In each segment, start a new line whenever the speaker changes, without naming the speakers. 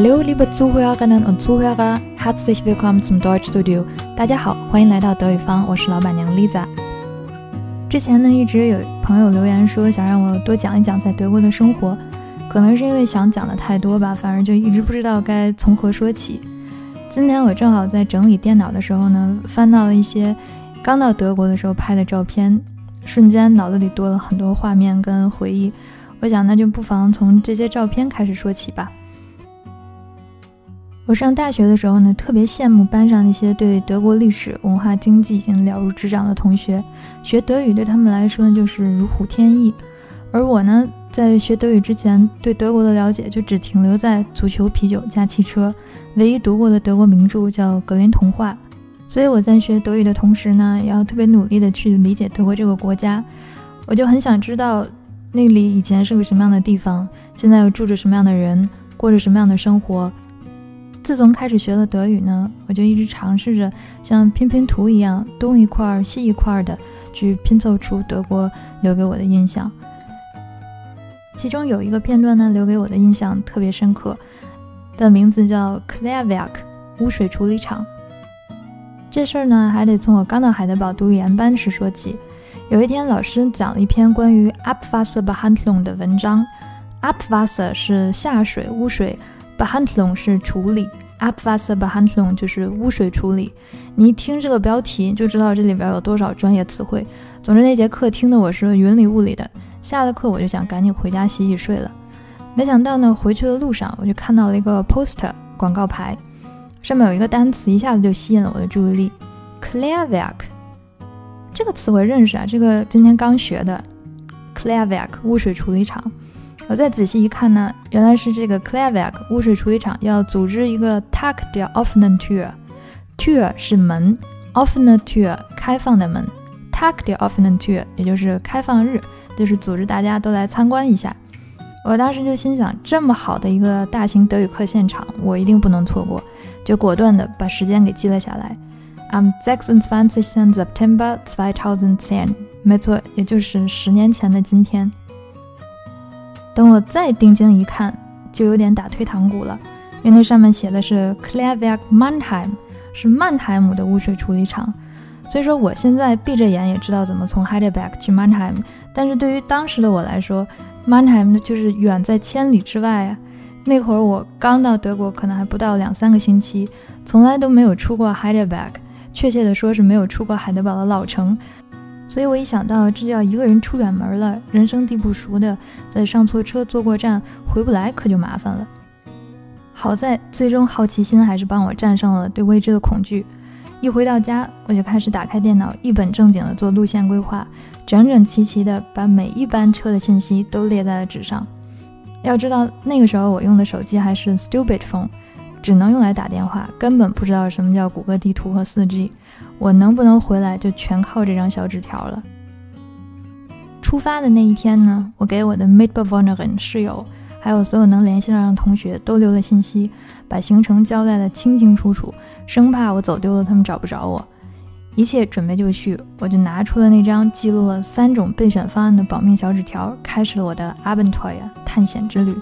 Hallo, liebe Zuhörerinnen und Zuhörer, herzlich willkommen zum Deutschstudio。大家好，欢迎来到德语坊，我是老板娘 Lisa。之前呢，一直有朋友留言说想让我多讲一讲在德国的生活，可能是因为想讲的太多吧，反而就一直不知道该从何说起。今天我正好在整理电脑的时候呢，翻到了一些刚到德国的时候拍的照片，瞬间脑子里多了很多画面跟回忆。我想那就不妨从这些照片开始说起吧。我上大学的时候呢，特别羡慕班上那些对德国历史文化经济已经了如指掌的同学，学德语对他们来说就是如虎添翼。而我呢，在学德语之前，对德国的了解就只停留在足球、啤酒加汽车。唯一读过的德国名著叫《格林童话》，所以我在学德语的同时呢，也要特别努力的去理解德国这个国家。我就很想知道那里以前是个什么样的地方，现在又住着什么样的人，过着什么样的生活。自从开始学了德语呢，我就一直尝试着像拼拼图一样东一块儿西一块儿的去拼凑出德国留给我的印象。其中有一个片段呢，留给我的印象特别深刻，的名字叫 Klärwerk 污水处理厂。这事儿呢，还得从我刚到海德堡读语言班时说起。有一天，老师讲了一篇关于 Abwasserbehandlung 的文章，Abwasser 是下水污水。Behandlung 是处理，Abwasserbehandlung 就是污水处理。你一听这个标题就知道这里边有多少专业词汇。总之那节课听的我是云里雾里的，下了课我就想赶紧回家洗洗睡了。没想到呢，回去的路上我就看到了一个 poster 广告牌，上面有一个单词，一下子就吸引了我的注意力，clearwerk。这个词我认识啊，这个今天刚学的，Klärwerk 污水处理厂。我再仔细一看呢，原来是这个 Klärwerk 污水处理厂要组织一个 tak de offenen Tür，Tür 是门，offene Tür 开放的门 tak de offenen Tür 也就是开放日，就是组织大家都来参观一下。我当时就心想，这么好的一个大型德语课现场，我一定不能错过，就果断的把时间给记了下来。Am 26. September 2010，没错，也就是十年前的今天。等我再定睛一看，就有点打退堂鼓了，因为那上面写的是 Klärwerk Mannheim，是曼海姆的污水处理厂。所以说，我现在闭着眼也知道怎么从 Heidelberg 去 Mannheim，但是对于当时的我来说，Mannheim 就是远在千里之外啊。那会儿我刚到德国，可能还不到两三个星期，从来都没有出过 Heidelberg，确切的说是没有出过海德堡的老城。所以我一想到这就要一个人出远门了，人生地不熟的，再上错车坐过站回不来，可就麻烦了。好在最终好奇心还是帮我战胜了对未知的恐惧。一回到家，我就开始打开电脑，一本正经的做路线规划，整整齐齐的把每一班车的信息都列在了纸上。要知道那个时候我用的手机还是 Stupid phone，只能用来打电话，根本不知道什么叫谷歌地图和 4G。我能不能回来，就全靠这张小纸条了。出发的那一天呢，我给我的 m i t b e w o n e r i n 室友，还有所有能联系上的同学都留了信息，把行程交代的清清楚楚，生怕我走丢了，他们找不着我。一切准备就绪，我就拿出了那张记录了三种备选方案的保命小纸条，开始了我的 a b e n t o y 探险之旅。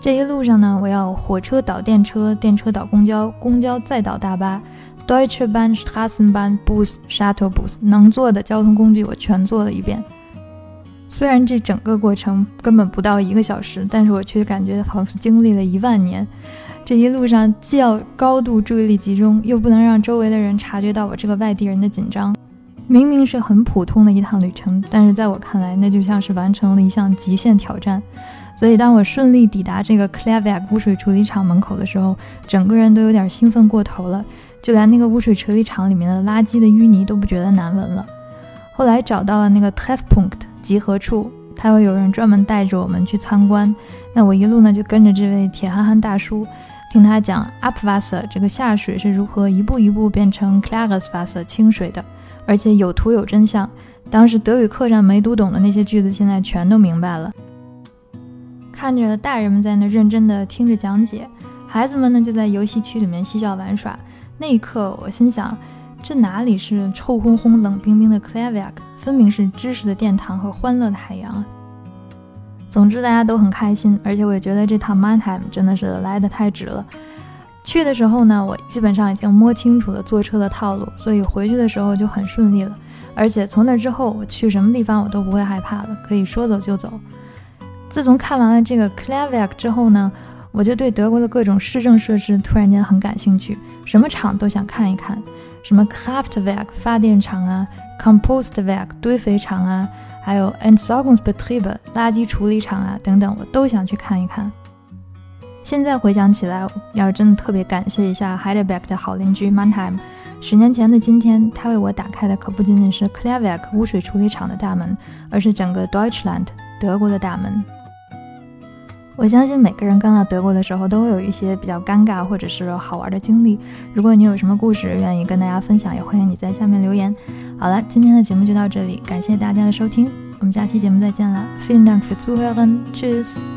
这一路上呢，我要火车倒电车，电车倒公交，公交再倒大巴。Deutsche Bahn, Straßenbahn, Bus, Shuttle Bus，能坐的交通工具我全做了一遍。虽然这整个过程根本不到一个小时，但是我却感觉好似经历了一万年。这一路上既要高度注意力集中，又不能让周围的人察觉到我这个外地人的紧张。明明是很普通的一趟旅程，但是在我看来，那就像是完成了一项极限挑战。所以当我顺利抵达这个 Klärwerk 污水处理厂门口的时候，整个人都有点兴奋过头了。就连那个污水处理厂里面的垃圾的淤泥都不觉得难闻了。后来找到了那个 Treffpunkt 集合处，他会有人专门带着我们去参观。那我一路呢就跟着这位铁憨憨大叔，听他讲 Abwasser 这个下水是如何一步一步变成 Klares Wasser 清水的，而且有图有真相。当时德语课上没读懂的那些句子，现在全都明白了。看着大人们在那认真的听着讲解，孩子们呢就在游戏区里面嬉笑玩耍。那一刻，我心想，这哪里是臭烘烘、冷冰冰的 c l a v i a k 分明是知识的殿堂和欢乐的海洋啊！总之大家都很开心，而且我也觉得这趟 Mannheim 真的是来的太值了。去的时候呢，我基本上已经摸清楚了坐车的套路，所以回去的时候就很顺利了。而且从那之后，我去什么地方我都不会害怕了，可以说走就走。自从看完了这个 k l a v e k 之后呢，我就对德国的各种市政设施突然间很感兴趣，什么厂都想看一看，什么 Kraftwerk 发电厂啊，Compostwerk 堆肥厂啊。还有 Entsorgungsbetriebe 垃圾处理厂啊等等，我都想去看一看。现在回想起来，要真的特别感谢一下 Heidelberg 的好邻居 Mannheim。十年前的今天，他为我打开的可不仅仅是 k l a v e k 污水处理厂的大门，而是整个 Deutschland 德国的大门。我相信每个人刚到德国的时候，都会有一些比较尴尬或者是好玩的经历。如果你有什么故事愿意跟大家分享，也欢迎你在下面留言。好了，今天的节目就到这里，感谢大家的收听，我们下期节目再见了。Vielen Dank fürs Zuhören, Tschüss。